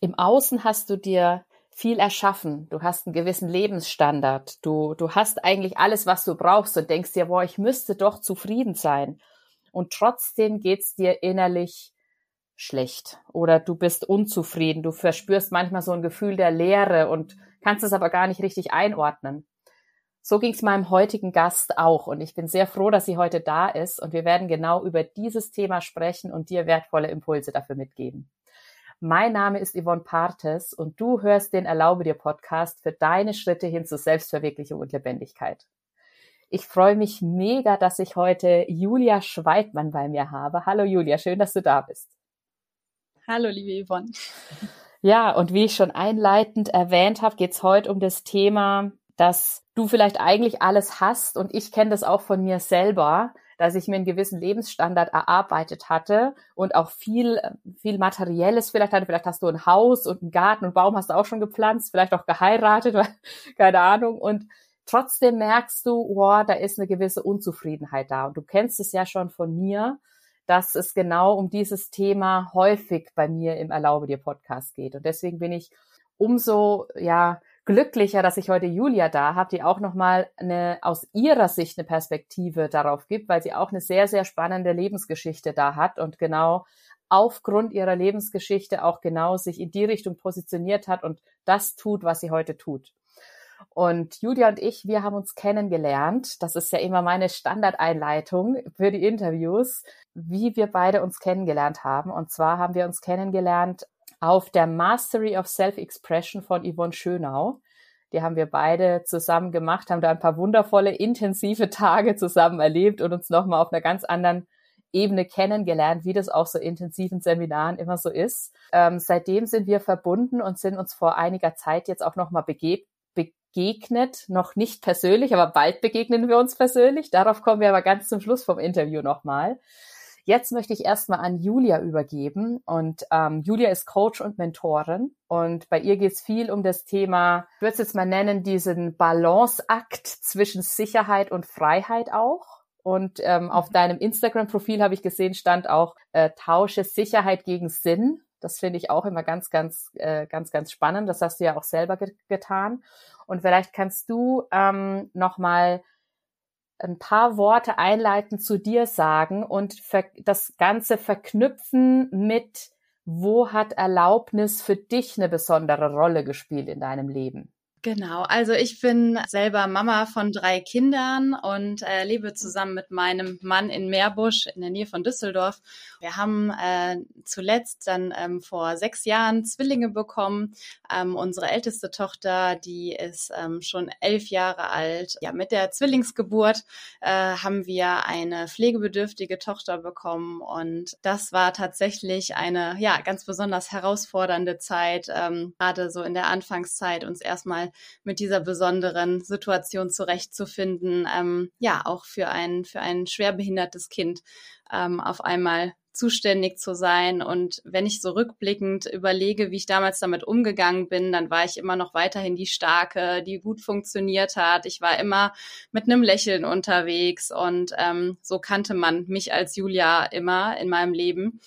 im Außen hast du dir viel erschaffen. Du hast einen gewissen Lebensstandard. Du, du hast eigentlich alles, was du brauchst und denkst dir, boah, ich müsste doch zufrieden sein. Und trotzdem geht's dir innerlich schlecht oder du bist unzufrieden. Du verspürst manchmal so ein Gefühl der Leere und kannst es aber gar nicht richtig einordnen. So ging es meinem heutigen Gast auch und ich bin sehr froh, dass sie heute da ist und wir werden genau über dieses Thema sprechen und dir wertvolle Impulse dafür mitgeben. Mein Name ist Yvonne Partes und du hörst den Erlaube dir Podcast für deine Schritte hin zur Selbstverwirklichung und Lebendigkeit. Ich freue mich mega, dass ich heute Julia Schweidmann bei mir habe. Hallo Julia, schön, dass du da bist. Hallo, liebe Yvonne. Ja, und wie ich schon einleitend erwähnt habe, geht es heute um das Thema dass du vielleicht eigentlich alles hast und ich kenne das auch von mir selber, dass ich mir einen gewissen Lebensstandard erarbeitet hatte und auch viel, viel Materielles vielleicht hatte. Vielleicht hast du ein Haus und einen Garten und Baum hast du auch schon gepflanzt, vielleicht auch geheiratet, keine Ahnung. Und trotzdem merkst du, wow, da ist eine gewisse Unzufriedenheit da. Und du kennst es ja schon von mir, dass es genau um dieses Thema häufig bei mir im Erlaube dir Podcast geht. Und deswegen bin ich umso, ja, glücklicher, dass ich heute Julia da habe, die auch nochmal eine, aus ihrer Sicht eine Perspektive darauf gibt, weil sie auch eine sehr, sehr spannende Lebensgeschichte da hat und genau aufgrund ihrer Lebensgeschichte auch genau sich in die Richtung positioniert hat und das tut, was sie heute tut. Und Julia und ich, wir haben uns kennengelernt. Das ist ja immer meine Standardeinleitung für die Interviews, wie wir beide uns kennengelernt haben. Und zwar haben wir uns kennengelernt auf der Mastery of Self-Expression von Yvonne Schönau. Die haben wir beide zusammen gemacht, haben da ein paar wundervolle, intensive Tage zusammen erlebt und uns nochmal auf einer ganz anderen Ebene kennengelernt, wie das auch so intensiven Seminaren immer so ist. Ähm, seitdem sind wir verbunden und sind uns vor einiger Zeit jetzt auch nochmal begegnet, noch nicht persönlich, aber bald begegnen wir uns persönlich. Darauf kommen wir aber ganz zum Schluss vom Interview nochmal. Jetzt möchte ich erstmal an Julia übergeben. Und ähm, Julia ist Coach und Mentorin. Und bei ihr geht es viel um das Thema, ich würde es jetzt mal nennen, diesen Balanceakt zwischen Sicherheit und Freiheit auch. Und ähm, auf mhm. deinem Instagram-Profil habe ich gesehen, stand auch äh, Tausche Sicherheit gegen Sinn. Das finde ich auch immer ganz, ganz, äh, ganz, ganz spannend. Das hast du ja auch selber ge getan. Und vielleicht kannst du ähm, nochmal ein paar Worte einleitend zu dir sagen und das Ganze verknüpfen mit, wo hat Erlaubnis für dich eine besondere Rolle gespielt in deinem Leben? Genau, also ich bin selber Mama von drei Kindern und äh, lebe zusammen mit meinem Mann in Meerbusch in der Nähe von Düsseldorf. Wir haben äh, zuletzt dann ähm, vor sechs Jahren Zwillinge bekommen. Ähm, unsere älteste Tochter, die ist ähm, schon elf Jahre alt. Ja, mit der Zwillingsgeburt äh, haben wir eine pflegebedürftige Tochter bekommen und das war tatsächlich eine ja ganz besonders herausfordernde Zeit, ähm, gerade so in der Anfangszeit uns erstmal mit dieser besonderen Situation zurechtzufinden, ähm, ja, auch für ein, für ein schwerbehindertes Kind ähm, auf einmal zuständig zu sein. Und wenn ich so rückblickend überlege, wie ich damals damit umgegangen bin, dann war ich immer noch weiterhin die Starke, die gut funktioniert hat. Ich war immer mit einem Lächeln unterwegs und ähm, so kannte man mich als Julia immer in meinem Leben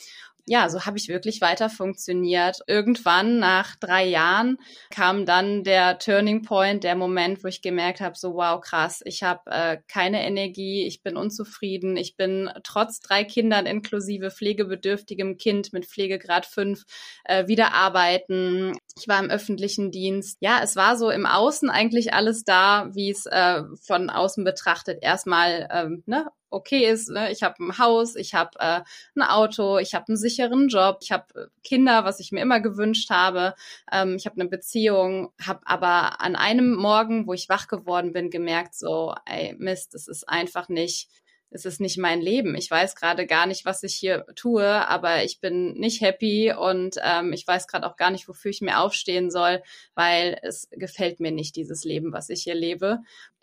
ja, so habe ich wirklich weiter funktioniert. Irgendwann nach drei Jahren kam dann der Turning Point, der Moment, wo ich gemerkt habe, so wow, krass, ich habe äh, keine Energie, ich bin unzufrieden, ich bin trotz drei Kindern inklusive pflegebedürftigem Kind mit Pflegegrad 5 äh, wieder arbeiten. Ich war im öffentlichen Dienst. Ja, es war so im Außen eigentlich alles da, wie es äh, von außen betrachtet erstmal ähm, ne, okay ist. Ne? Ich habe ein Haus, ich habe äh, ein Auto, ich habe einen sicheren Job, ich habe äh, Kinder, was ich mir immer gewünscht habe. Ähm, ich habe eine Beziehung, habe aber an einem Morgen, wo ich wach geworden bin, gemerkt, so, ey, Mist, es ist einfach nicht es ist nicht mein Leben. Ich weiß gerade gar nicht, was ich hier tue, aber ich bin nicht happy und ähm, ich weiß gerade auch gar nicht, wofür ich mir aufstehen soll, weil es gefällt mir nicht, dieses Leben, was ich hier lebe.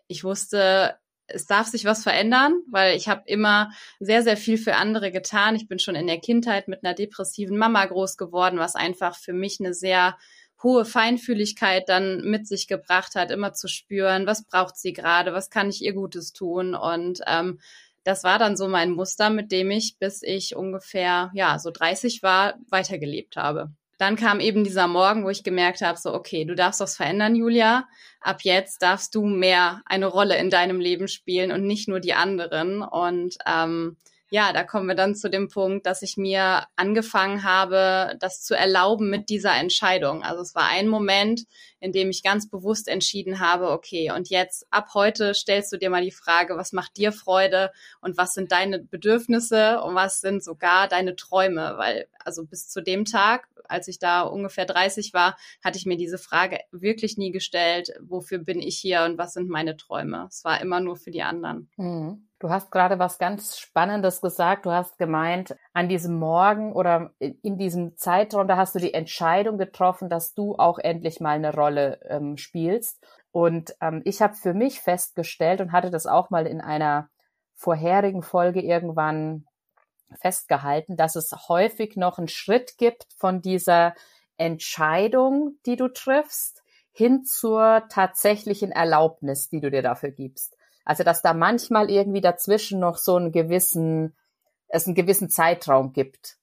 Ich wusste, es darf sich was verändern, weil ich habe immer sehr, sehr viel für andere getan. Ich bin schon in der Kindheit mit einer depressiven Mama groß geworden, was einfach für mich eine sehr hohe Feinfühligkeit dann mit sich gebracht hat, immer zu spüren, was braucht sie gerade, was kann ich ihr Gutes tun. Und ähm, das war dann so mein Muster, mit dem ich, bis ich ungefähr ja so 30 war, weitergelebt habe. Dann kam eben dieser Morgen, wo ich gemerkt habe, so, okay, du darfst was verändern, Julia. Ab jetzt darfst du mehr eine Rolle in deinem Leben spielen und nicht nur die anderen. Und ähm, ja, da kommen wir dann zu dem Punkt, dass ich mir angefangen habe, das zu erlauben mit dieser Entscheidung. Also es war ein Moment, in dem ich ganz bewusst entschieden habe, okay, und jetzt ab heute stellst du dir mal die Frage, was macht dir Freude und was sind deine Bedürfnisse und was sind sogar deine Träume? Weil also bis zu dem Tag, als ich da ungefähr 30 war, hatte ich mir diese Frage wirklich nie gestellt, wofür bin ich hier und was sind meine Träume? Es war immer nur für die anderen. Mhm. Du hast gerade was ganz Spannendes gesagt. Du hast gemeint, an diesem Morgen oder in diesem Zeitraum, da hast du die Entscheidung getroffen, dass du auch endlich mal eine Rolle ähm, spielst. Und ähm, ich habe für mich festgestellt und hatte das auch mal in einer vorherigen Folge irgendwann festgehalten, dass es häufig noch einen Schritt gibt von dieser Entscheidung, die du triffst, hin zur tatsächlichen Erlaubnis, die du dir dafür gibst. Also dass da manchmal irgendwie dazwischen noch so einen gewissen, es einen gewissen Zeitraum gibt.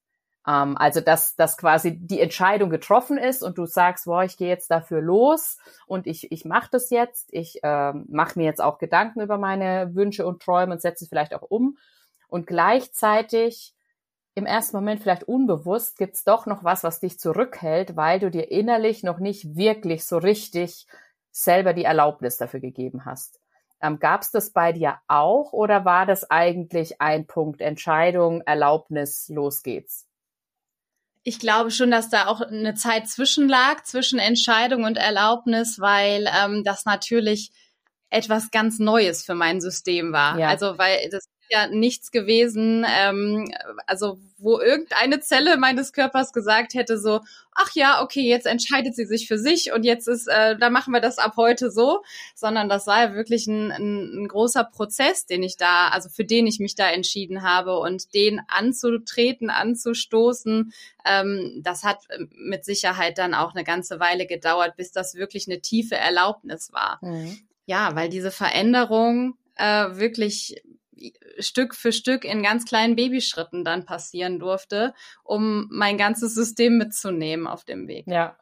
Ähm, also dass, dass quasi die Entscheidung getroffen ist und du sagst, boah, ich gehe jetzt dafür los und ich, ich mache das jetzt, ich ähm, mache mir jetzt auch Gedanken über meine Wünsche und Träume und setze vielleicht auch um. Und gleichzeitig im ersten Moment vielleicht unbewusst gibt's doch noch was, was dich zurückhält, weil du dir innerlich noch nicht wirklich so richtig selber die Erlaubnis dafür gegeben hast. Ähm, Gab es das bei dir auch oder war das eigentlich ein Punkt Entscheidung, Erlaubnis, los geht's? Ich glaube schon, dass da auch eine Zeit zwischenlag, zwischen Entscheidung und Erlaubnis, weil ähm, das natürlich etwas ganz Neues für mein System war. Ja. Also weil das ja nichts gewesen, ähm, also wo irgendeine Zelle meines Körpers gesagt hätte so, ach ja, okay, jetzt entscheidet sie sich für sich und jetzt ist, äh, da machen wir das ab heute so, sondern das war ja wirklich ein, ein, ein großer Prozess, den ich da, also für den ich mich da entschieden habe und den anzutreten, anzustoßen, ähm, das hat mit Sicherheit dann auch eine ganze Weile gedauert, bis das wirklich eine tiefe Erlaubnis war. Mhm. Ja, weil diese Veränderung äh, wirklich Stück für Stück in ganz kleinen Babyschritten dann passieren durfte, um mein ganzes System mitzunehmen auf dem Weg. Ja.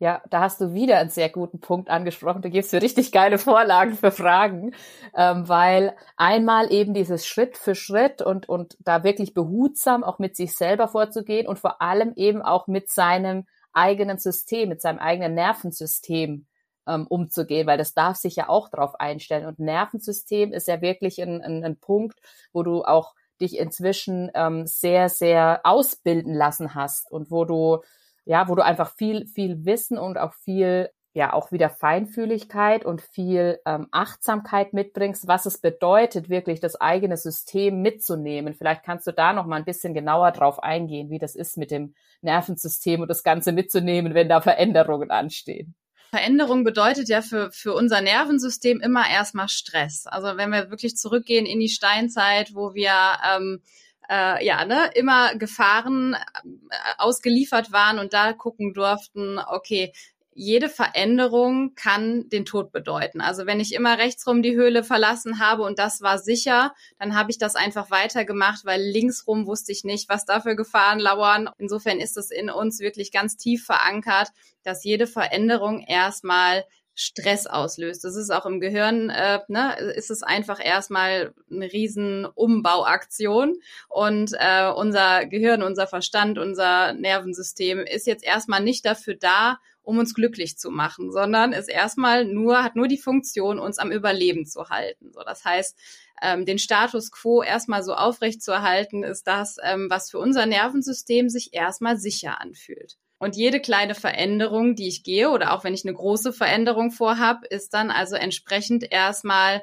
Ja, da hast du wieder einen sehr guten Punkt angesprochen. Du gibst mir richtig geile Vorlagen für Fragen, ähm, weil einmal eben dieses Schritt für Schritt und, und da wirklich behutsam auch mit sich selber vorzugehen und vor allem eben auch mit seinem eigenen System, mit seinem eigenen Nervensystem ähm, umzugehen, weil das darf sich ja auch darauf einstellen. Und Nervensystem ist ja wirklich ein, ein, ein Punkt, wo du auch dich inzwischen ähm, sehr, sehr ausbilden lassen hast und wo du, ja, wo du einfach viel, viel Wissen und auch viel, ja, auch wieder Feinfühligkeit und viel ähm, Achtsamkeit mitbringst, was es bedeutet, wirklich das eigene System mitzunehmen. Vielleicht kannst du da noch mal ein bisschen genauer drauf eingehen, wie das ist mit dem Nervensystem und das Ganze mitzunehmen, wenn da Veränderungen anstehen. Veränderung bedeutet ja für, für unser Nervensystem immer erstmal Stress. Also wenn wir wirklich zurückgehen in die Steinzeit, wo wir ähm, äh, ja, ne, immer Gefahren äh, ausgeliefert waren und da gucken durften, okay, jede Veränderung kann den Tod bedeuten. Also wenn ich immer rechtsrum die Höhle verlassen habe und das war sicher, dann habe ich das einfach weitergemacht, weil linksrum wusste ich nicht, was da für Gefahren lauern. Insofern ist es in uns wirklich ganz tief verankert, dass jede Veränderung erstmal Stress auslöst. Das ist auch im Gehirn, äh, ne, ist es einfach erstmal eine riesen Umbauaktion und äh, unser Gehirn, unser Verstand, unser Nervensystem ist jetzt erstmal nicht dafür da, um uns glücklich zu machen, sondern ist erstmal nur, hat nur die Funktion, uns am Überleben zu halten. So, das heißt, ähm, den Status quo erstmal so aufrecht zu erhalten, ist das, ähm, was für unser Nervensystem sich erstmal sicher anfühlt. Und jede kleine Veränderung, die ich gehe, oder auch wenn ich eine große Veränderung vorhab, ist dann also entsprechend erstmal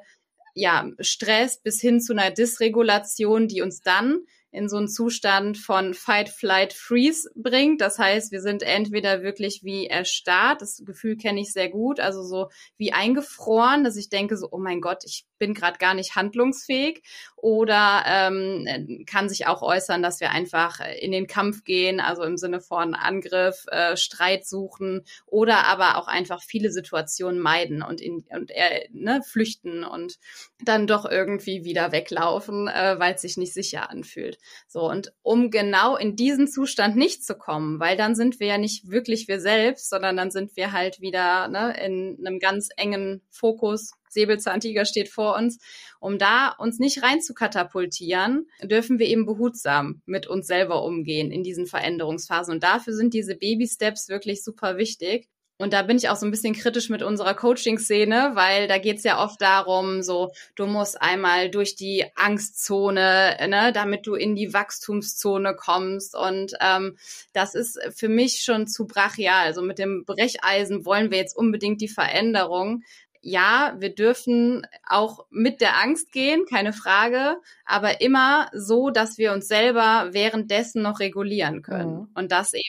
ja, Stress bis hin zu einer Dysregulation, die uns dann in so einen Zustand von Fight, Flight, Freeze bringt. Das heißt, wir sind entweder wirklich wie erstarrt, das Gefühl kenne ich sehr gut, also so wie eingefroren, dass ich denke so, oh mein Gott, ich bin gerade gar nicht handlungsfähig oder ähm, kann sich auch äußern, dass wir einfach in den Kampf gehen, also im Sinne von Angriff, äh, Streit suchen oder aber auch einfach viele Situationen meiden und, in, und äh, ne, flüchten und dann doch irgendwie wieder weglaufen, äh, weil es sich nicht sicher anfühlt. So und um genau in diesen Zustand nicht zu kommen, weil dann sind wir ja nicht wirklich wir selbst, sondern dann sind wir halt wieder ne, in einem ganz engen Fokus Säbelzahntiger steht vor uns. Um da uns nicht rein zu katapultieren, dürfen wir eben behutsam mit uns selber umgehen in diesen Veränderungsphasen. Und dafür sind diese Baby-Steps wirklich super wichtig. Und da bin ich auch so ein bisschen kritisch mit unserer Coaching-Szene, weil da geht's ja oft darum, so, du musst einmal durch die Angstzone, ne, damit du in die Wachstumszone kommst. Und ähm, das ist für mich schon zu brachial. Also mit dem Brecheisen wollen wir jetzt unbedingt die Veränderung ja, wir dürfen auch mit der Angst gehen, keine Frage, aber immer so, dass wir uns selber währenddessen noch regulieren können. Mhm. Und das eben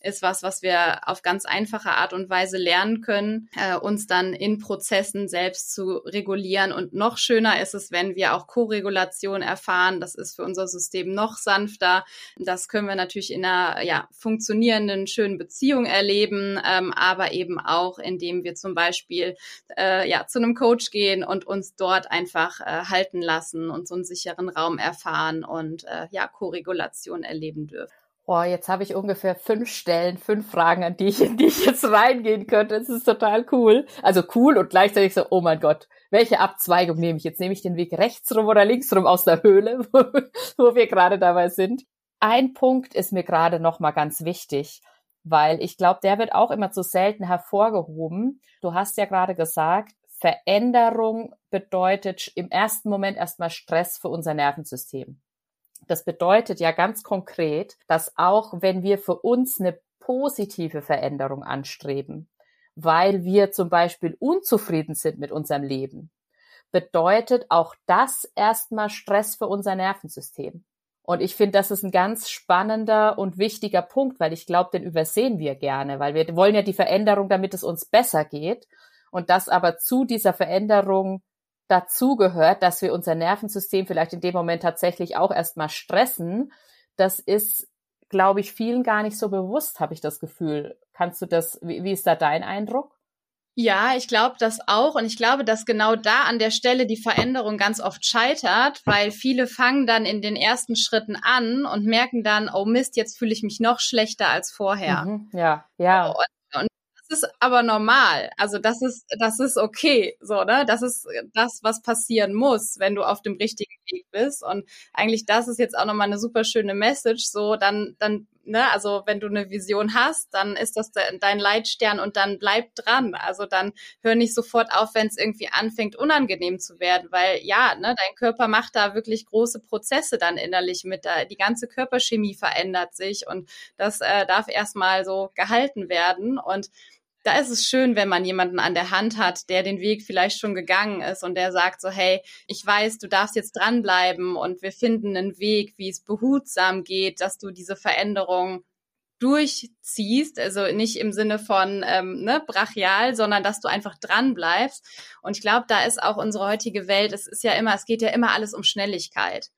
ist was, was wir auf ganz einfache Art und Weise lernen können, äh, uns dann in Prozessen selbst zu regulieren. Und noch schöner ist es, wenn wir auch Koregulation erfahren. Das ist für unser System noch sanfter. Das können wir natürlich in einer ja, funktionierenden, schönen Beziehung erleben, ähm, aber eben auch, indem wir zum Beispiel äh, ja, zu einem Coach gehen und uns dort einfach äh, halten lassen und so einen sicheren Raum erfahren und äh, ja, Koregulation erleben dürfen. Boah, jetzt habe ich ungefähr fünf Stellen, fünf Fragen, an die ich, in die ich jetzt reingehen könnte. Das ist total cool. Also cool und gleichzeitig so, oh mein Gott, welche Abzweigung nehme ich jetzt? Nehme ich den Weg rechts rum oder links rum aus der Höhle, wo, wo wir gerade dabei sind? Ein Punkt ist mir gerade nochmal ganz wichtig, weil ich glaube, der wird auch immer zu selten hervorgehoben. Du hast ja gerade gesagt, Veränderung bedeutet im ersten Moment erstmal Stress für unser Nervensystem. Das bedeutet ja ganz konkret, dass auch wenn wir für uns eine positive Veränderung anstreben, weil wir zum Beispiel unzufrieden sind mit unserem Leben, bedeutet auch das erstmal Stress für unser Nervensystem. Und ich finde, das ist ein ganz spannender und wichtiger Punkt, weil ich glaube, den übersehen wir gerne, weil wir wollen ja die Veränderung, damit es uns besser geht. Und das aber zu dieser Veränderung dazugehört, dass wir unser Nervensystem vielleicht in dem Moment tatsächlich auch erstmal stressen, das ist, glaube ich, vielen gar nicht so bewusst, habe ich das Gefühl. Kannst du das, wie, wie ist da dein Eindruck? Ja, ich glaube das auch. Und ich glaube, dass genau da an der Stelle die Veränderung ganz oft scheitert, weil viele fangen dann in den ersten Schritten an und merken dann, oh Mist, jetzt fühle ich mich noch schlechter als vorher. Mhm, ja, ja. Und ist aber normal. Also das ist, das ist okay. So, ne? Das ist das, was passieren muss, wenn du auf dem richtigen Weg bist. Und eigentlich das ist jetzt auch nochmal eine super schöne Message. So, dann, dann, ne, also wenn du eine Vision hast, dann ist das dein Leitstern und dann bleib dran. Also dann hör nicht sofort auf, wenn es irgendwie anfängt, unangenehm zu werden, weil ja, ne, dein Körper macht da wirklich große Prozesse dann innerlich mit. Da, die ganze Körperchemie verändert sich und das äh, darf erstmal so gehalten werden. Und da ist es schön, wenn man jemanden an der Hand hat, der den Weg vielleicht schon gegangen ist und der sagt so, hey, ich weiß, du darfst jetzt dranbleiben und wir finden einen Weg, wie es behutsam geht, dass du diese Veränderung durchziehst, also nicht im Sinne von ähm, ne, brachial, sondern dass du einfach dran bleibst. Und ich glaube, da ist auch unsere heutige Welt, es ist ja immer, es geht ja immer alles um Schnelligkeit.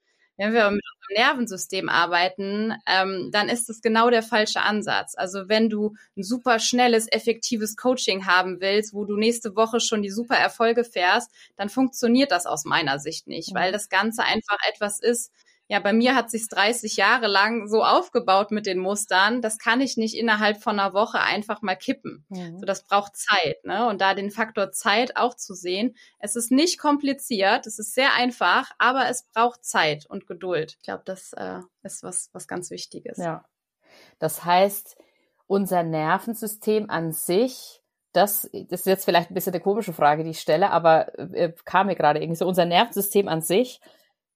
Wenn wir mit unserem Nervensystem arbeiten, ähm, dann ist es genau der falsche Ansatz. Also wenn du ein super schnelles, effektives Coaching haben willst, wo du nächste Woche schon die super Erfolge fährst, dann funktioniert das aus meiner Sicht nicht, weil das Ganze einfach etwas ist, ja, bei mir hat sich 30 Jahre lang so aufgebaut mit den Mustern. Das kann ich nicht innerhalb von einer Woche einfach mal kippen. Mhm. So, das braucht Zeit, ne? Und da den Faktor Zeit auch zu sehen. Es ist nicht kompliziert, es ist sehr einfach, aber es braucht Zeit und Geduld. Ich glaube, das äh, ist was, was ganz Wichtiges. Ja. Das heißt, unser Nervensystem an sich das, das ist jetzt vielleicht ein bisschen eine komische Frage, die ich stelle, aber äh, kam mir gerade irgendwie so, unser Nervensystem an sich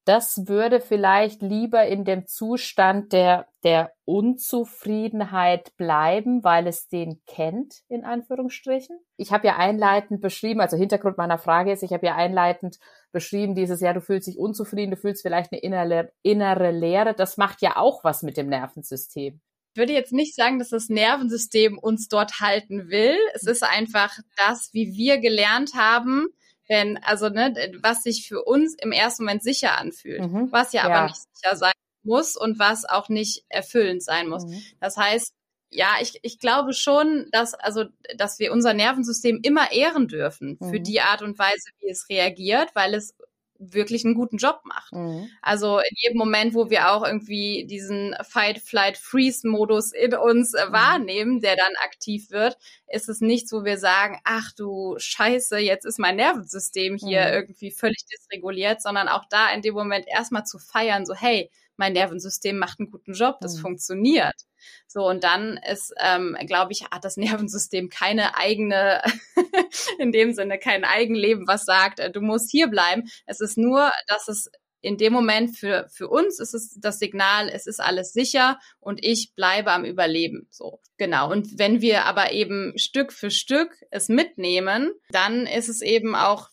das würde vielleicht lieber in dem Zustand der, der Unzufriedenheit bleiben, weil es den kennt, in Anführungsstrichen. Ich habe ja einleitend beschrieben, also Hintergrund meiner Frage ist, ich habe ja einleitend beschrieben, dieses Jahr, du fühlst dich unzufrieden, du fühlst vielleicht eine innere, innere Leere. Das macht ja auch was mit dem Nervensystem. Ich würde jetzt nicht sagen, dass das Nervensystem uns dort halten will. Es ist einfach das, wie wir gelernt haben, wenn, also ne, was sich für uns im ersten Moment sicher anfühlt, mhm. was ja, ja, aber nicht sicher sein muss und was auch nicht erfüllend sein muss. Mhm. Das heißt, ja, ich, ich glaube schon, dass, also, dass wir unser Nervensystem immer ehren dürfen für mhm. die Art und Weise, wie es reagiert, weil es wirklich einen guten Job macht. Mhm. Also in jedem Moment, wo wir auch irgendwie diesen Fight, Flight, Freeze-Modus in uns äh, mhm. wahrnehmen, der dann aktiv wird, ist es nichts, wo wir sagen, ach du Scheiße, jetzt ist mein Nervensystem hier mhm. irgendwie völlig dysreguliert, sondern auch da in dem Moment erstmal zu feiern, so hey, mein Nervensystem macht einen guten Job, das mhm. funktioniert. So, und dann ist, ähm, glaube ich, hat das Nervensystem keine eigene, in dem Sinne kein Eigenleben, was sagt, äh, du musst hier bleiben. Es ist nur, dass es in dem Moment für, für uns ist es das Signal, es ist alles sicher und ich bleibe am Überleben. So, genau. Und wenn wir aber eben Stück für Stück es mitnehmen, dann ist es eben auch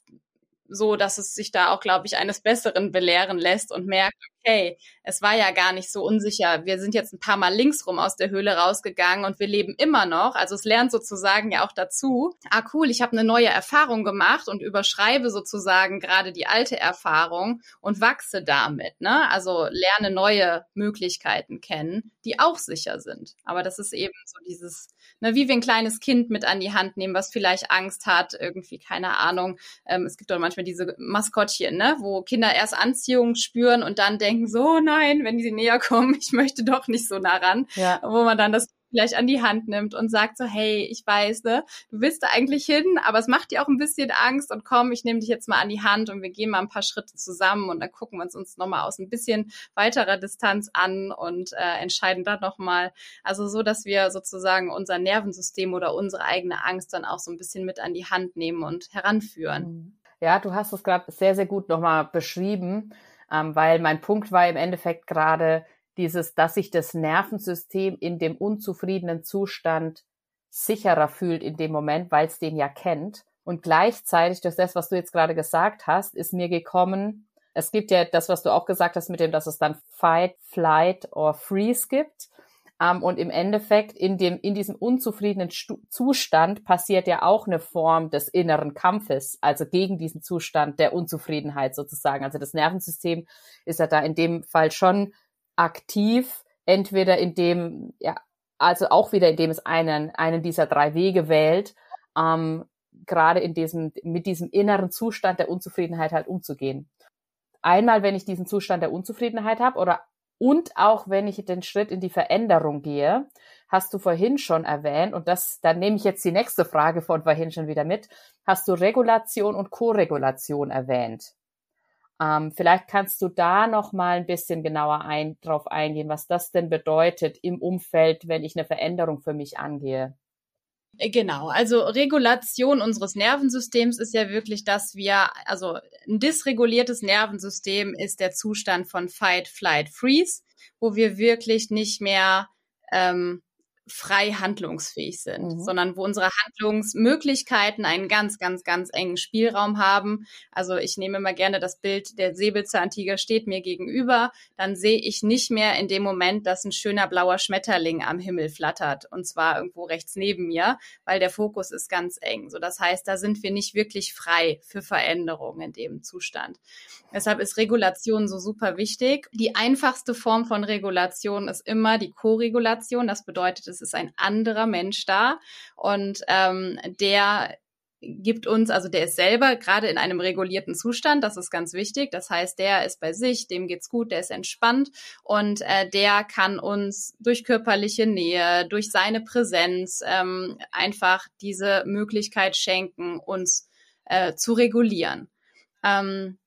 so, dass es sich da auch, glaube ich, eines Besseren belehren lässt und merkt, okay, es war ja gar nicht so unsicher. Wir sind jetzt ein paar Mal linksrum aus der Höhle rausgegangen und wir leben immer noch. Also es lernt sozusagen ja auch dazu. Ah, cool, ich habe eine neue Erfahrung gemacht und überschreibe sozusagen gerade die alte Erfahrung und wachse damit. Ne? Also lerne neue Möglichkeiten kennen, die auch sicher sind. Aber das ist eben so dieses, ne, wie wir ein kleines Kind mit an die Hand nehmen, was vielleicht Angst hat, irgendwie, keine Ahnung. Ähm, es gibt doch manchmal diese Maskottchen, ne, wo Kinder erst Anziehung spüren und dann denken, denken, so nein, wenn die näher kommen, ich möchte doch nicht so nah ran. Ja. Wo man dann das vielleicht an die Hand nimmt und sagt so, hey, ich weiß, ne, du willst da eigentlich hin, aber es macht dir auch ein bisschen Angst und komm, ich nehme dich jetzt mal an die Hand und wir gehen mal ein paar Schritte zusammen und dann gucken wir uns uns nochmal aus ein bisschen weiterer Distanz an und äh, entscheiden dann nochmal, also so, dass wir sozusagen unser Nervensystem oder unsere eigene Angst dann auch so ein bisschen mit an die Hand nehmen und heranführen. Ja, du hast es gerade sehr, sehr gut nochmal beschrieben ähm, weil mein Punkt war im Endeffekt gerade dieses, dass sich das Nervensystem in dem unzufriedenen Zustand sicherer fühlt in dem Moment, weil es den ja kennt. Und gleichzeitig, durch das, was du jetzt gerade gesagt hast, ist mir gekommen, es gibt ja das, was du auch gesagt hast, mit dem, dass es dann Fight, Flight or Freeze gibt. Ähm, und im Endeffekt in dem, in diesem unzufriedenen Stu Zustand passiert ja auch eine Form des inneren Kampfes, also gegen diesen Zustand der Unzufriedenheit sozusagen. Also das Nervensystem ist ja da in dem Fall schon aktiv, entweder in dem, ja, also auch wieder indem es einen, einen dieser drei Wege wählt, ähm, gerade in diesem, mit diesem inneren Zustand der Unzufriedenheit halt umzugehen. Einmal, wenn ich diesen Zustand der Unzufriedenheit habe oder und auch wenn ich den Schritt in die Veränderung gehe, hast du vorhin schon erwähnt, und das, dann nehme ich jetzt die nächste Frage von vorhin schon wieder mit, hast du Regulation und Koregulation erwähnt. Ähm, vielleicht kannst du da noch mal ein bisschen genauer ein, drauf eingehen, was das denn bedeutet im Umfeld, wenn ich eine Veränderung für mich angehe. Äh, genau, also Regulation unseres Nervensystems ist ja wirklich, dass wir, also ein dysreguliertes Nervensystem ist der Zustand von Fight, Flight, Freeze, wo wir wirklich nicht mehr ähm, frei handlungsfähig sind, mhm. sondern wo unsere Handlungsmöglichkeiten einen ganz, ganz, ganz engen Spielraum haben. Also ich nehme immer gerne das Bild, der Säbelzahntiger steht mir gegenüber, dann sehe ich nicht mehr in dem Moment, dass ein schöner blauer Schmetterling am Himmel flattert und zwar irgendwo rechts neben mir, weil der Fokus ist ganz eng. So, das heißt, da sind wir nicht wirklich frei für Veränderungen in dem Zustand. Deshalb ist Regulation so super wichtig. Die einfachste Form von Regulation ist immer die Koregulation. Das bedeutet, es ist ein anderer Mensch da und ähm, der gibt uns, also der ist selber gerade in einem regulierten Zustand, das ist ganz wichtig. Das heißt, der ist bei sich, dem geht's gut, der ist entspannt und äh, der kann uns durch körperliche Nähe, durch seine Präsenz ähm, einfach diese Möglichkeit schenken, uns äh, zu regulieren. Ähm,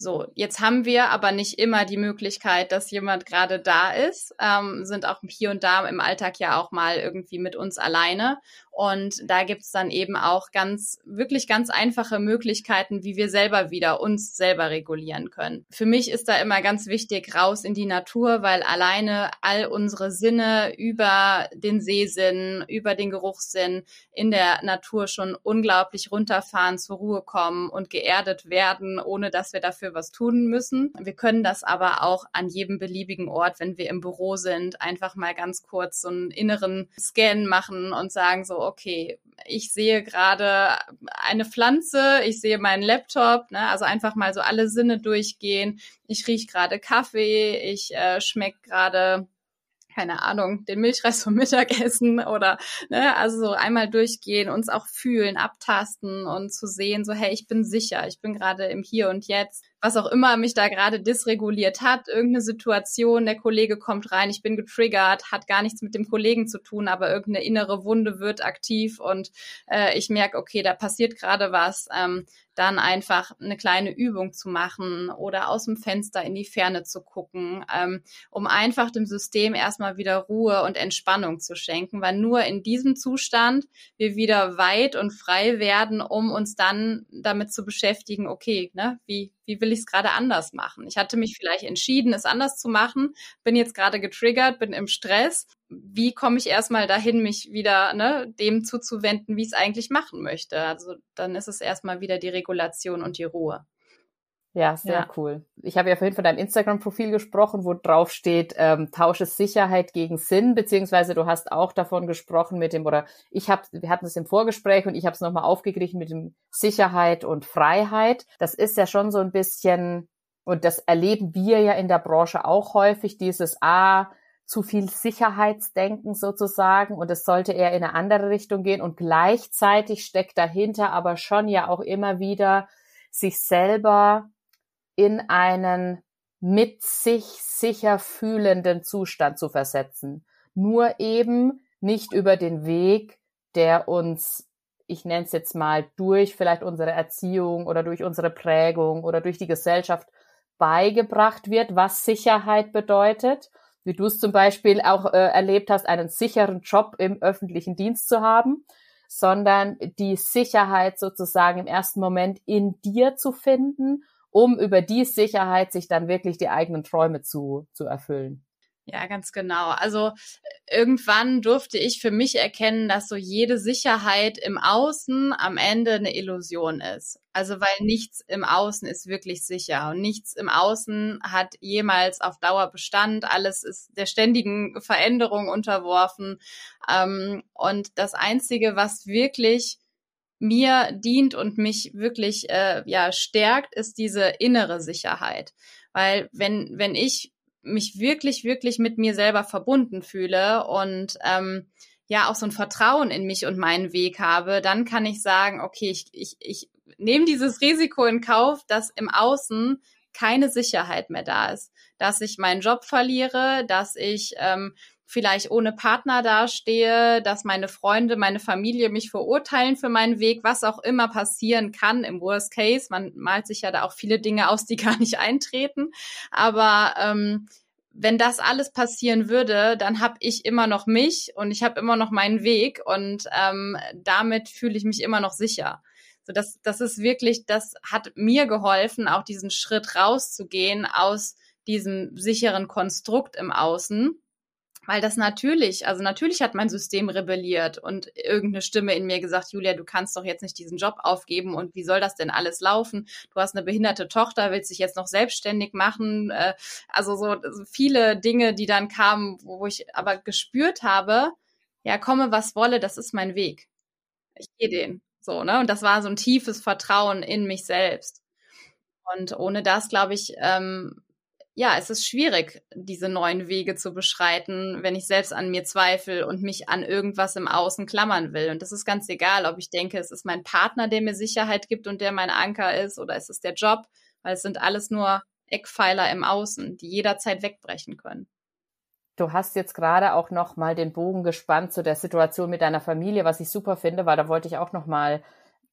so, jetzt haben wir aber nicht immer die Möglichkeit, dass jemand gerade da ist, ähm, sind auch hier und da im Alltag ja auch mal irgendwie mit uns alleine. Und da gibt's dann eben auch ganz, wirklich ganz einfache Möglichkeiten, wie wir selber wieder uns selber regulieren können. Für mich ist da immer ganz wichtig, raus in die Natur, weil alleine all unsere Sinne über den Sehsinn, über den Geruchssinn in der Natur schon unglaublich runterfahren, zur Ruhe kommen und geerdet werden, ohne dass wir dafür was tun müssen. Wir können das aber auch an jedem beliebigen Ort, wenn wir im Büro sind, einfach mal ganz kurz so einen inneren Scan machen und sagen so, okay, ich sehe gerade eine Pflanze, ich sehe meinen Laptop, ne? also einfach mal so alle Sinne durchgehen. Ich rieche gerade Kaffee, ich äh, schmecke gerade keine Ahnung, den Milchreis vom Mittagessen oder, ne, also so einmal durchgehen, uns auch fühlen, abtasten und zu sehen, so, hey, ich bin sicher, ich bin gerade im Hier und Jetzt was auch immer mich da gerade dysreguliert hat, irgendeine Situation, der Kollege kommt rein, ich bin getriggert, hat gar nichts mit dem Kollegen zu tun, aber irgendeine innere Wunde wird aktiv und äh, ich merke, okay, da passiert gerade was, ähm, dann einfach eine kleine Übung zu machen oder aus dem Fenster in die Ferne zu gucken, ähm, um einfach dem System erstmal wieder Ruhe und Entspannung zu schenken, weil nur in diesem Zustand wir wieder weit und frei werden, um uns dann damit zu beschäftigen, okay, ne, wie, wie will ich es gerade anders machen? Ich hatte mich vielleicht entschieden, es anders zu machen, bin jetzt gerade getriggert, bin im Stress. Wie komme ich erstmal dahin, mich wieder ne, dem zuzuwenden, wie ich es eigentlich machen möchte? Also dann ist es erstmal wieder die Regulation und die Ruhe. Ja, sehr ja. cool. Ich habe ja vorhin von deinem Instagram-Profil gesprochen, wo drauf steht, ähm, tausche Sicherheit gegen Sinn, beziehungsweise du hast auch davon gesprochen mit dem, oder ich habe, wir hatten es im Vorgespräch und ich habe es nochmal aufgegriffen mit dem Sicherheit und Freiheit. Das ist ja schon so ein bisschen, und das erleben wir ja in der Branche auch häufig, dieses A, zu viel Sicherheitsdenken sozusagen und es sollte eher in eine andere Richtung gehen und gleichzeitig steckt dahinter aber schon ja auch immer wieder sich selber in einen mit sich sicher fühlenden Zustand zu versetzen. Nur eben nicht über den Weg, der uns, ich nenne es jetzt mal, durch vielleicht unsere Erziehung oder durch unsere Prägung oder durch die Gesellschaft beigebracht wird, was Sicherheit bedeutet. Wie du es zum Beispiel auch äh, erlebt hast, einen sicheren Job im öffentlichen Dienst zu haben, sondern die Sicherheit sozusagen im ersten Moment in dir zu finden um über die Sicherheit sich dann wirklich die eigenen Träume zu, zu erfüllen. Ja, ganz genau. Also irgendwann durfte ich für mich erkennen, dass so jede Sicherheit im Außen am Ende eine Illusion ist. Also weil nichts im Außen ist wirklich sicher und nichts im Außen hat jemals auf Dauer Bestand. Alles ist der ständigen Veränderung unterworfen. Ähm, und das Einzige, was wirklich mir dient und mich wirklich äh, ja stärkt, ist diese innere Sicherheit. Weil wenn wenn ich mich wirklich wirklich mit mir selber verbunden fühle und ähm, ja auch so ein Vertrauen in mich und meinen Weg habe, dann kann ich sagen, okay, ich ich, ich nehme dieses Risiko in Kauf, dass im Außen keine Sicherheit mehr da ist, dass ich meinen Job verliere, dass ich ähm, vielleicht ohne Partner dastehe, dass meine Freunde, meine Familie mich verurteilen für meinen Weg, was auch immer passieren kann im Worst Case. Man malt sich ja da auch viele Dinge aus, die gar nicht eintreten. Aber ähm, wenn das alles passieren würde, dann habe ich immer noch mich und ich habe immer noch meinen Weg und ähm, damit fühle ich mich immer noch sicher. So, das, das ist wirklich, das hat mir geholfen, auch diesen Schritt rauszugehen aus diesem sicheren Konstrukt im Außen weil das natürlich, also natürlich hat mein System rebelliert und irgendeine Stimme in mir gesagt, Julia, du kannst doch jetzt nicht diesen Job aufgeben und wie soll das denn alles laufen? Du hast eine behinderte Tochter, willst dich jetzt noch selbstständig machen? Äh, also so viele Dinge, die dann kamen, wo ich aber gespürt habe, ja, komme, was wolle, das ist mein Weg. Ich gehe den. So, ne? Und das war so ein tiefes Vertrauen in mich selbst. Und ohne das, glaube ich, ähm, ja, es ist schwierig, diese neuen Wege zu beschreiten, wenn ich selbst an mir zweifle und mich an irgendwas im Außen klammern will. Und das ist ganz egal, ob ich denke, es ist mein Partner, der mir Sicherheit gibt und der mein Anker ist, oder es ist der Job, weil es sind alles nur Eckpfeiler im Außen, die jederzeit wegbrechen können. Du hast jetzt gerade auch noch mal den Bogen gespannt zu der Situation mit deiner Familie, was ich super finde, weil da wollte ich auch noch mal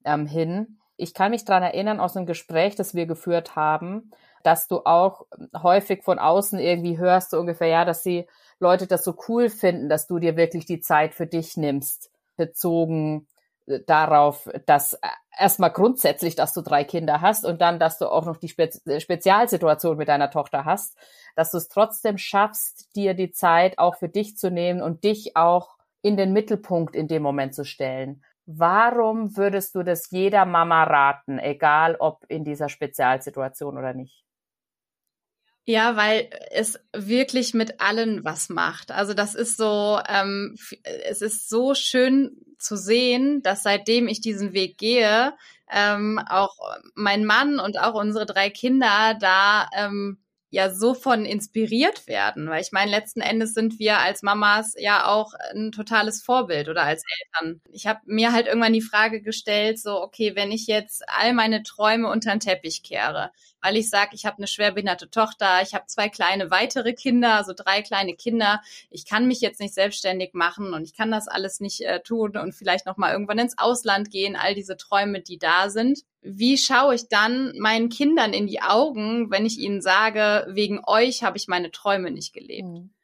ähm, hin. Ich kann mich dran erinnern aus einem Gespräch, das wir geführt haben, dass du auch häufig von außen irgendwie hörst, so ungefähr, ja, dass die Leute das so cool finden, dass du dir wirklich die Zeit für dich nimmst, bezogen äh, darauf, dass äh, erstmal grundsätzlich, dass du drei Kinder hast und dann, dass du auch noch die Spe äh, Spezialsituation mit deiner Tochter hast, dass du es trotzdem schaffst, dir die Zeit auch für dich zu nehmen und dich auch in den Mittelpunkt in dem Moment zu stellen. Warum würdest du das jeder Mama raten, egal ob in dieser Spezialsituation oder nicht? Ja, weil es wirklich mit allen was macht. Also das ist so, ähm, es ist so schön zu sehen, dass seitdem ich diesen Weg gehe, ähm, auch mein Mann und auch unsere drei Kinder da ähm, ja so von inspiriert werden. Weil ich meine, letzten Endes sind wir als Mamas ja auch ein totales Vorbild oder als Eltern. Ich habe mir halt irgendwann die Frage gestellt, so, okay, wenn ich jetzt all meine Träume unter den Teppich kehre, weil ich sage, ich habe eine schwerbehinderte Tochter, ich habe zwei kleine weitere Kinder, also drei kleine Kinder. Ich kann mich jetzt nicht selbstständig machen und ich kann das alles nicht äh, tun und vielleicht noch mal irgendwann ins Ausland gehen, all diese Träume, die da sind. Wie schaue ich dann meinen Kindern in die Augen, wenn ich ihnen sage, wegen euch habe ich meine Träume nicht gelebt? Mhm.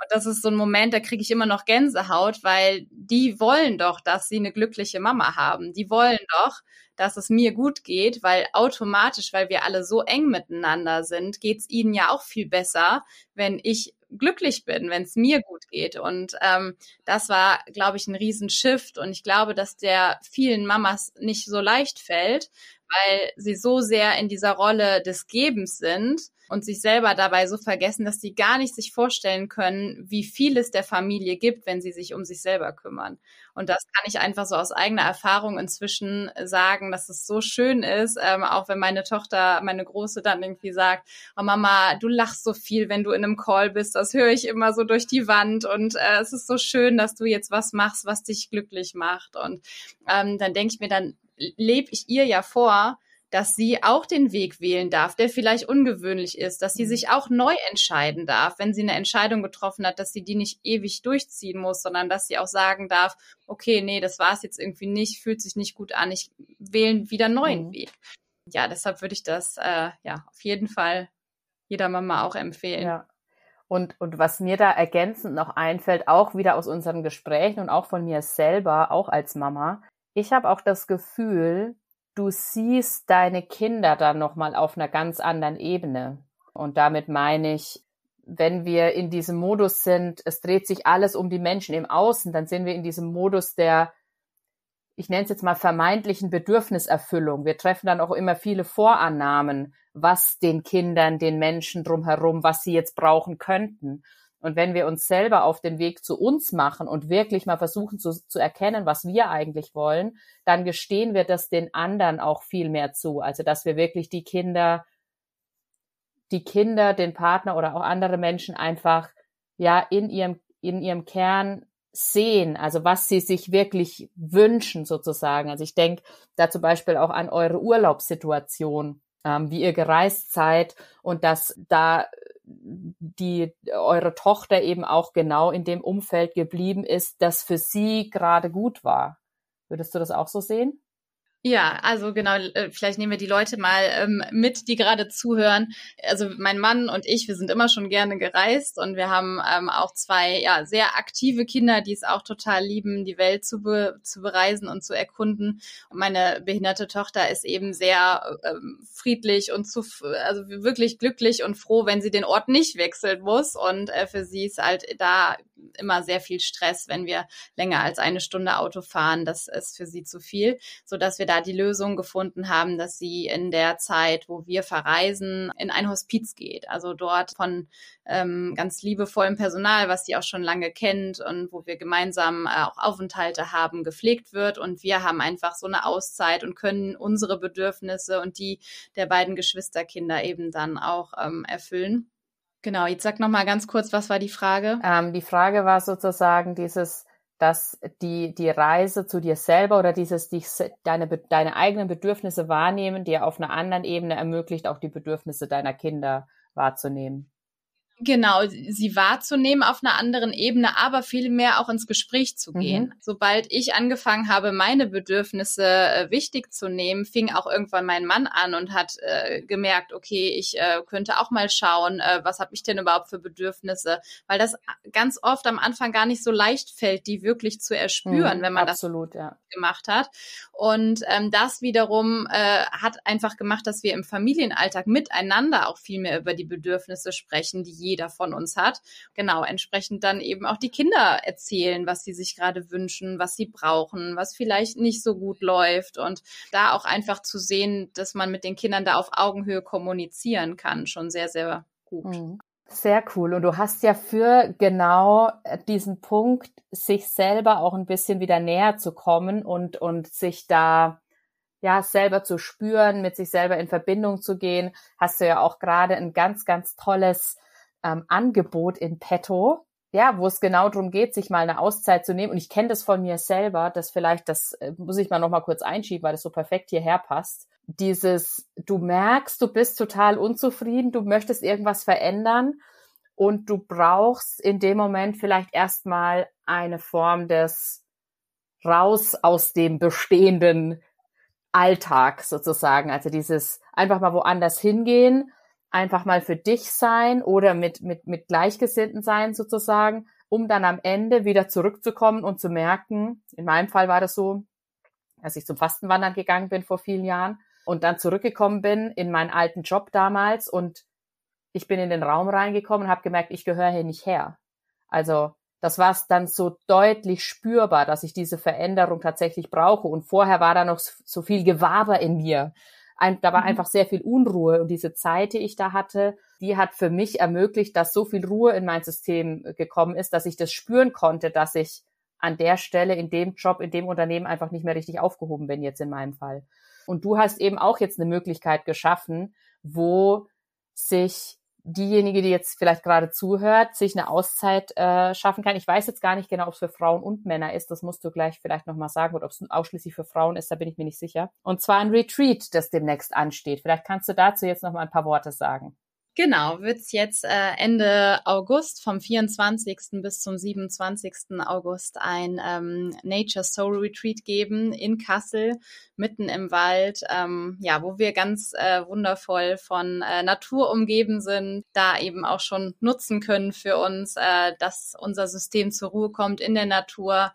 Und das ist so ein Moment, da kriege ich immer noch Gänsehaut, weil die wollen doch, dass sie eine glückliche Mama haben. Die wollen doch, dass es mir gut geht, weil automatisch, weil wir alle so eng miteinander sind, geht's ihnen ja auch viel besser, wenn ich glücklich bin, wenn es mir gut geht. Und ähm, das war, glaube ich, ein Riesenshift. Und ich glaube, dass der vielen Mamas nicht so leicht fällt, weil sie so sehr in dieser Rolle des Gebens sind und sich selber dabei so vergessen, dass sie gar nicht sich vorstellen können, wie viel es der Familie gibt, wenn sie sich um sich selber kümmern. Und das kann ich einfach so aus eigener Erfahrung inzwischen sagen, dass es so schön ist, ähm, auch wenn meine Tochter, meine Große dann irgendwie sagt, oh Mama, du lachst so viel, wenn du in einem Call bist, das höre ich immer so durch die Wand und äh, es ist so schön, dass du jetzt was machst, was dich glücklich macht. Und ähm, dann denke ich mir, dann lebe ich ihr ja vor, dass sie auch den Weg wählen darf, der vielleicht ungewöhnlich ist, dass sie mhm. sich auch neu entscheiden darf, wenn sie eine Entscheidung getroffen hat, dass sie die nicht ewig durchziehen muss, sondern dass sie auch sagen darf, okay, nee, das war es jetzt irgendwie nicht, fühlt sich nicht gut an, ich wähle wieder einen neuen mhm. Weg. Ja, deshalb würde ich das äh, ja auf jeden Fall jeder Mama auch empfehlen. Ja. Und, und was mir da ergänzend noch einfällt, auch wieder aus unseren Gesprächen und auch von mir selber, auch als Mama, ich habe auch das Gefühl, du siehst deine Kinder dann nochmal auf einer ganz anderen Ebene. Und damit meine ich, wenn wir in diesem Modus sind, es dreht sich alles um die Menschen im Außen, dann sind wir in diesem Modus der, ich nenne es jetzt mal vermeintlichen Bedürfniserfüllung. Wir treffen dann auch immer viele Vorannahmen, was den Kindern, den Menschen drumherum, was sie jetzt brauchen könnten. Und wenn wir uns selber auf den Weg zu uns machen und wirklich mal versuchen zu, zu erkennen, was wir eigentlich wollen, dann gestehen wir das den anderen auch viel mehr zu. Also, dass wir wirklich die Kinder, die Kinder, den Partner oder auch andere Menschen einfach, ja, in ihrem, in ihrem Kern sehen, also was sie sich wirklich wünschen sozusagen. Also ich denke da zum Beispiel auch an eure Urlaubssituation, ähm, wie ihr gereist seid und dass da die eure Tochter eben auch genau in dem Umfeld geblieben ist, das für sie gerade gut war. Würdest du das auch so sehen? Ja, also genau, äh, vielleicht nehmen wir die Leute mal ähm, mit, die gerade zuhören. Also mein Mann und ich, wir sind immer schon gerne gereist und wir haben ähm, auch zwei ja sehr aktive Kinder, die es auch total lieben, die Welt zu, be zu bereisen und zu erkunden. Und meine behinderte Tochter ist eben sehr ähm, friedlich und zu, also wirklich glücklich und froh, wenn sie den Ort nicht wechseln muss. Und äh, für sie ist halt da immer sehr viel Stress, wenn wir länger als eine Stunde Auto fahren. Das ist für sie zu viel, so dass wir da die Lösung gefunden haben, dass sie in der Zeit, wo wir verreisen, in ein Hospiz geht. Also dort von ähm, ganz liebevollem Personal, was sie auch schon lange kennt und wo wir gemeinsam äh, auch Aufenthalte haben, gepflegt wird. Und wir haben einfach so eine Auszeit und können unsere Bedürfnisse und die der beiden Geschwisterkinder eben dann auch ähm, erfüllen. Genau, jetzt sag noch mal ganz kurz, was war die Frage? Ähm, die Frage war sozusagen dieses, dass die, die Reise zu dir selber oder dieses, die, deine, deine eigenen Bedürfnisse wahrnehmen, dir auf einer anderen Ebene ermöglicht, auch die Bedürfnisse deiner Kinder wahrzunehmen. Genau, sie wahrzunehmen auf einer anderen Ebene, aber viel mehr auch ins Gespräch zu gehen. Mhm. Sobald ich angefangen habe, meine Bedürfnisse äh, wichtig zu nehmen, fing auch irgendwann mein Mann an und hat äh, gemerkt, okay, ich äh, könnte auch mal schauen, äh, was habe ich denn überhaupt für Bedürfnisse, weil das ganz oft am Anfang gar nicht so leicht fällt, die wirklich zu erspüren, mhm, wenn man absolut, das ja. gemacht hat. Und ähm, das wiederum äh, hat einfach gemacht, dass wir im Familienalltag miteinander auch viel mehr über die Bedürfnisse sprechen, die jeder von uns hat. Genau, entsprechend dann eben auch die Kinder erzählen, was sie sich gerade wünschen, was sie brauchen, was vielleicht nicht so gut läuft und da auch einfach zu sehen, dass man mit den Kindern da auf Augenhöhe kommunizieren kann, schon sehr, sehr gut. Mhm. Sehr cool. Und du hast ja für genau diesen Punkt, sich selber auch ein bisschen wieder näher zu kommen und, und sich da ja selber zu spüren, mit sich selber in Verbindung zu gehen, hast du ja auch gerade ein ganz, ganz tolles ähm, Angebot in petto, ja, wo es genau darum geht, sich mal eine Auszeit zu nehmen. Und ich kenne das von mir selber, dass vielleicht, das äh, muss ich mal noch mal kurz einschieben, weil das so perfekt hierher passt. Dieses, du merkst, du bist total unzufrieden, du möchtest irgendwas verändern und du brauchst in dem Moment vielleicht erstmal eine Form des raus aus dem bestehenden Alltag sozusagen. Also dieses einfach mal woanders hingehen, einfach mal für dich sein oder mit, mit, mit Gleichgesinnten sein sozusagen, um dann am Ende wieder zurückzukommen und zu merken, in meinem Fall war das so, als ich zum Fastenwandern gegangen bin vor vielen Jahren und dann zurückgekommen bin in meinen alten Job damals und ich bin in den Raum reingekommen und habe gemerkt, ich gehöre hier nicht her. Also das war es dann so deutlich spürbar, dass ich diese Veränderung tatsächlich brauche. Und vorher war da noch so viel Gewaber in mir. Ein, da war mhm. einfach sehr viel Unruhe und diese Zeit, die ich da hatte, die hat für mich ermöglicht, dass so viel Ruhe in mein System gekommen ist, dass ich das spüren konnte, dass ich an der Stelle in dem Job, in dem Unternehmen einfach nicht mehr richtig aufgehoben bin jetzt in meinem Fall. Und du hast eben auch jetzt eine Möglichkeit geschaffen, wo sich diejenige, die jetzt vielleicht gerade zuhört, sich eine Auszeit äh, schaffen kann. Ich weiß jetzt gar nicht genau, ob es für Frauen und Männer ist. Das musst du gleich vielleicht nochmal sagen. Oder ob es ausschließlich für Frauen ist, da bin ich mir nicht sicher. Und zwar ein Retreat, das demnächst ansteht. Vielleicht kannst du dazu jetzt nochmal ein paar Worte sagen. Genau, wird's jetzt äh, Ende August vom 24. bis zum 27. August ein ähm, Nature Soul Retreat geben in Kassel, mitten im Wald, ähm, ja, wo wir ganz äh, wundervoll von äh, Natur umgeben sind, da eben auch schon nutzen können für uns, äh, dass unser System zur Ruhe kommt in der Natur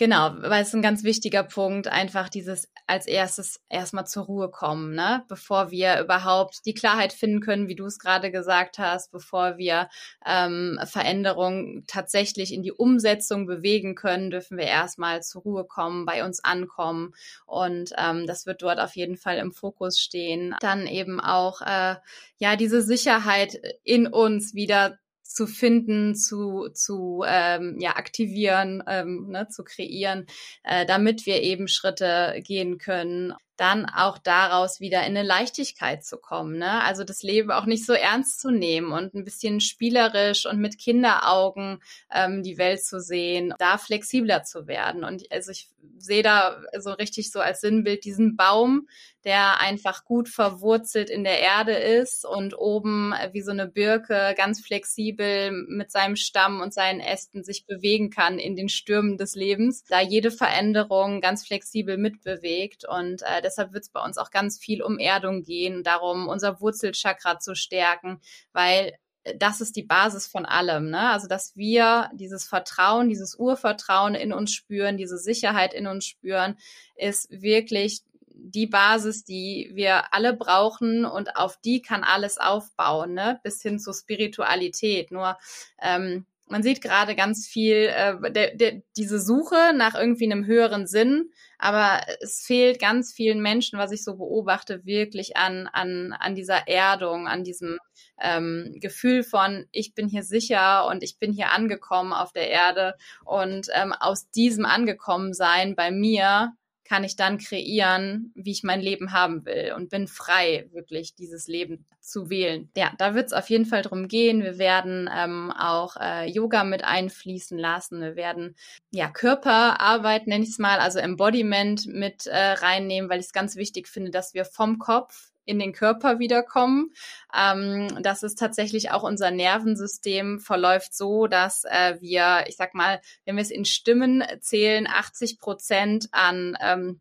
Genau, weil es ein ganz wichtiger Punkt, einfach dieses als erstes erstmal zur Ruhe kommen, ne? bevor wir überhaupt die Klarheit finden können, wie du es gerade gesagt hast, bevor wir ähm, Veränderungen tatsächlich in die Umsetzung bewegen können, dürfen wir erstmal zur Ruhe kommen, bei uns ankommen und ähm, das wird dort auf jeden Fall im Fokus stehen. Dann eben auch äh, ja diese Sicherheit in uns wieder zu finden, zu, zu ähm, ja, aktivieren, ähm, ne, zu kreieren, äh, damit wir eben Schritte gehen können dann auch daraus wieder in eine Leichtigkeit zu kommen. Ne? Also das Leben auch nicht so ernst zu nehmen und ein bisschen spielerisch und mit Kinderaugen ähm, die Welt zu sehen, da flexibler zu werden. Und also ich sehe da so richtig so als Sinnbild diesen Baum, der einfach gut verwurzelt in der Erde ist und oben wie so eine Birke ganz flexibel mit seinem Stamm und seinen Ästen sich bewegen kann in den Stürmen des Lebens, da jede Veränderung ganz flexibel mitbewegt und äh, deshalb wird es bei uns auch ganz viel um Erdung gehen, darum, unser Wurzelchakra zu stärken, weil äh, das ist die Basis von allem, ne? Also, dass wir dieses Vertrauen, dieses Urvertrauen in uns spüren, diese Sicherheit in uns spüren, ist wirklich die Basis, die wir alle brauchen und auf die kann alles aufbauen, ne? bis hin zur Spiritualität. Nur ähm, man sieht gerade ganz viel äh, der, der, diese Suche nach irgendwie einem höheren Sinn, aber es fehlt ganz vielen Menschen, was ich so beobachte, wirklich an an an dieser Erdung, an diesem ähm, Gefühl von ich bin hier sicher und ich bin hier angekommen auf der Erde. Und ähm, aus diesem angekommen sein bei mir kann ich dann kreieren, wie ich mein Leben haben will und bin frei, wirklich dieses Leben zu wählen. Ja, da wird es auf jeden Fall drum gehen. Wir werden ähm, auch äh, Yoga mit einfließen lassen. Wir werden ja Körperarbeit, nenne ich es mal, also Embodiment mit äh, reinnehmen, weil ich es ganz wichtig finde, dass wir vom Kopf in den Körper wiederkommen. Ähm, das ist tatsächlich auch unser Nervensystem verläuft so, dass äh, wir, ich sag mal, wenn wir es in Stimmen zählen, 80 Prozent an ähm,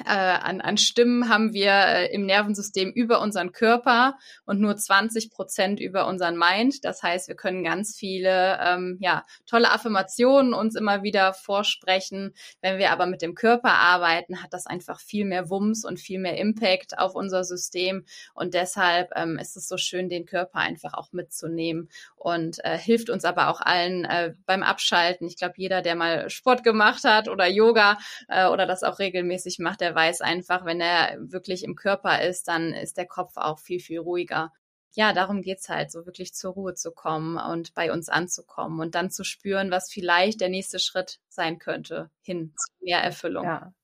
äh, an, an Stimmen haben wir äh, im Nervensystem über unseren Körper und nur 20 Prozent über unseren Mind. Das heißt, wir können ganz viele ähm, ja, tolle Affirmationen uns immer wieder vorsprechen. Wenn wir aber mit dem Körper arbeiten, hat das einfach viel mehr Wumms und viel mehr Impact auf unser System. Und deshalb ähm, ist es so schön, den Körper einfach auch mitzunehmen und äh, hilft uns aber auch allen äh, beim Abschalten. Ich glaube, jeder, der mal Sport gemacht hat oder Yoga äh, oder das auch regelmäßig macht, der weiß einfach, wenn er wirklich im Körper ist, dann ist der Kopf auch viel, viel ruhiger. ja, darum geht's halt, so wirklich zur Ruhe zu kommen und bei uns anzukommen und dann zu spüren, was vielleicht der nächste Schritt sein könnte, hin zu mehr Erfüllung. Ja.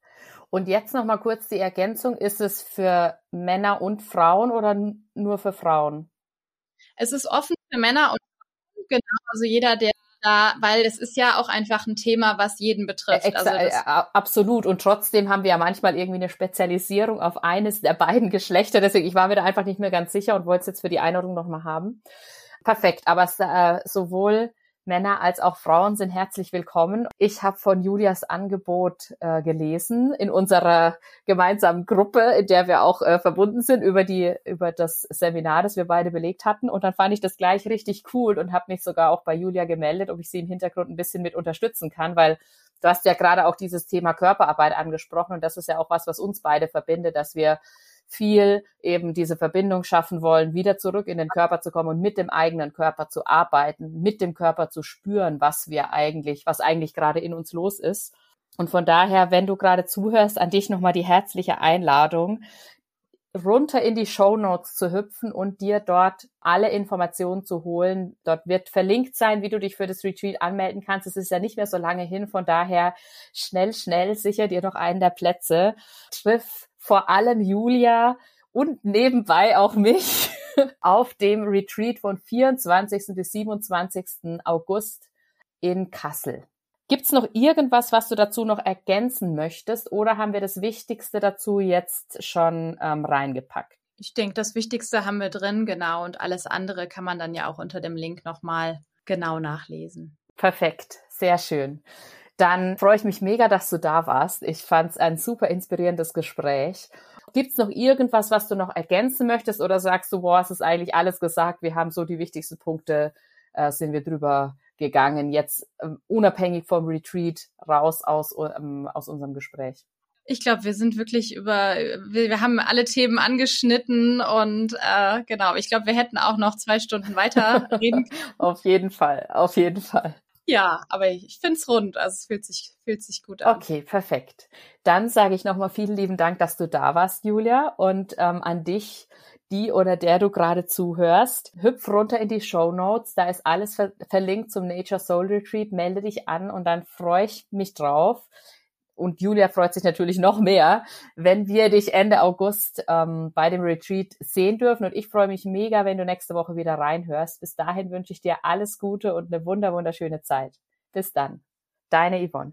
Und jetzt noch mal kurz die Ergänzung. Ist es für Männer und Frauen oder nur für Frauen? Es ist offen für Männer und Frauen, genau. Also jeder, der da, weil es ist ja auch einfach ein Thema, was jeden betrifft. Exa also äh, absolut. Und trotzdem haben wir ja manchmal irgendwie eine Spezialisierung auf eines der beiden Geschlechter. Deswegen, ich war mir da einfach nicht mehr ganz sicher und wollte es jetzt für die Einordnung nochmal haben. Perfekt. Aber äh, sowohl Männer als auch Frauen sind herzlich willkommen. Ich habe von Julias Angebot äh, gelesen in unserer gemeinsamen Gruppe, in der wir auch äh, verbunden sind über die über das Seminar, das wir beide belegt hatten. Und dann fand ich das gleich richtig cool und habe mich sogar auch bei Julia gemeldet, ob ich sie im Hintergrund ein bisschen mit unterstützen kann, weil du hast ja gerade auch dieses Thema Körperarbeit angesprochen und das ist ja auch was, was uns beide verbindet, dass wir viel eben diese Verbindung schaffen wollen, wieder zurück in den Körper zu kommen und mit dem eigenen Körper zu arbeiten, mit dem Körper zu spüren, was wir eigentlich, was eigentlich gerade in uns los ist. Und von daher, wenn du gerade zuhörst, an dich nochmal die herzliche Einladung, runter in die Show Notes zu hüpfen und dir dort alle Informationen zu holen. Dort wird verlinkt sein, wie du dich für das Retreat anmelden kannst. Es ist ja nicht mehr so lange hin. Von daher schnell, schnell sicher dir noch einen der Plätze. Triff vor allem Julia und nebenbei auch mich auf dem Retreat von 24. bis 27. August in Kassel. Gibt's noch irgendwas, was du dazu noch ergänzen möchtest oder haben wir das Wichtigste dazu jetzt schon ähm, reingepackt? Ich denke, das Wichtigste haben wir drin, genau, und alles andere kann man dann ja auch unter dem Link nochmal genau nachlesen. Perfekt, sehr schön. Dann freue ich mich mega, dass du da warst. Ich fand es ein super inspirierendes Gespräch. Gibt es noch irgendwas, was du noch ergänzen möchtest oder sagst du, boah, es ist eigentlich alles gesagt, wir haben so die wichtigsten Punkte, äh, sind wir drüber gegangen, jetzt ähm, unabhängig vom Retreat raus aus, ähm, aus unserem Gespräch? Ich glaube, wir sind wirklich über, wir, wir, haben alle Themen angeschnitten und äh, genau, ich glaube, wir hätten auch noch zwei Stunden weiter reden. auf jeden Fall, auf jeden Fall. Ja, aber ich finde es rund, also es fühlt sich, fühlt sich gut an. Okay, perfekt. Dann sage ich nochmal vielen lieben Dank, dass du da warst, Julia, und ähm, an dich, die oder der du gerade zuhörst. Hüpf runter in die Show Notes, da ist alles ver verlinkt zum Nature Soul Retreat. Melde dich an und dann freue ich mich drauf, und Julia freut sich natürlich noch mehr, wenn wir dich Ende August ähm, bei dem Retreat sehen dürfen. Und ich freue mich mega, wenn du nächste Woche wieder reinhörst. Bis dahin wünsche ich dir alles Gute und eine wunder wunderschöne Zeit. Bis dann. Deine Yvonne.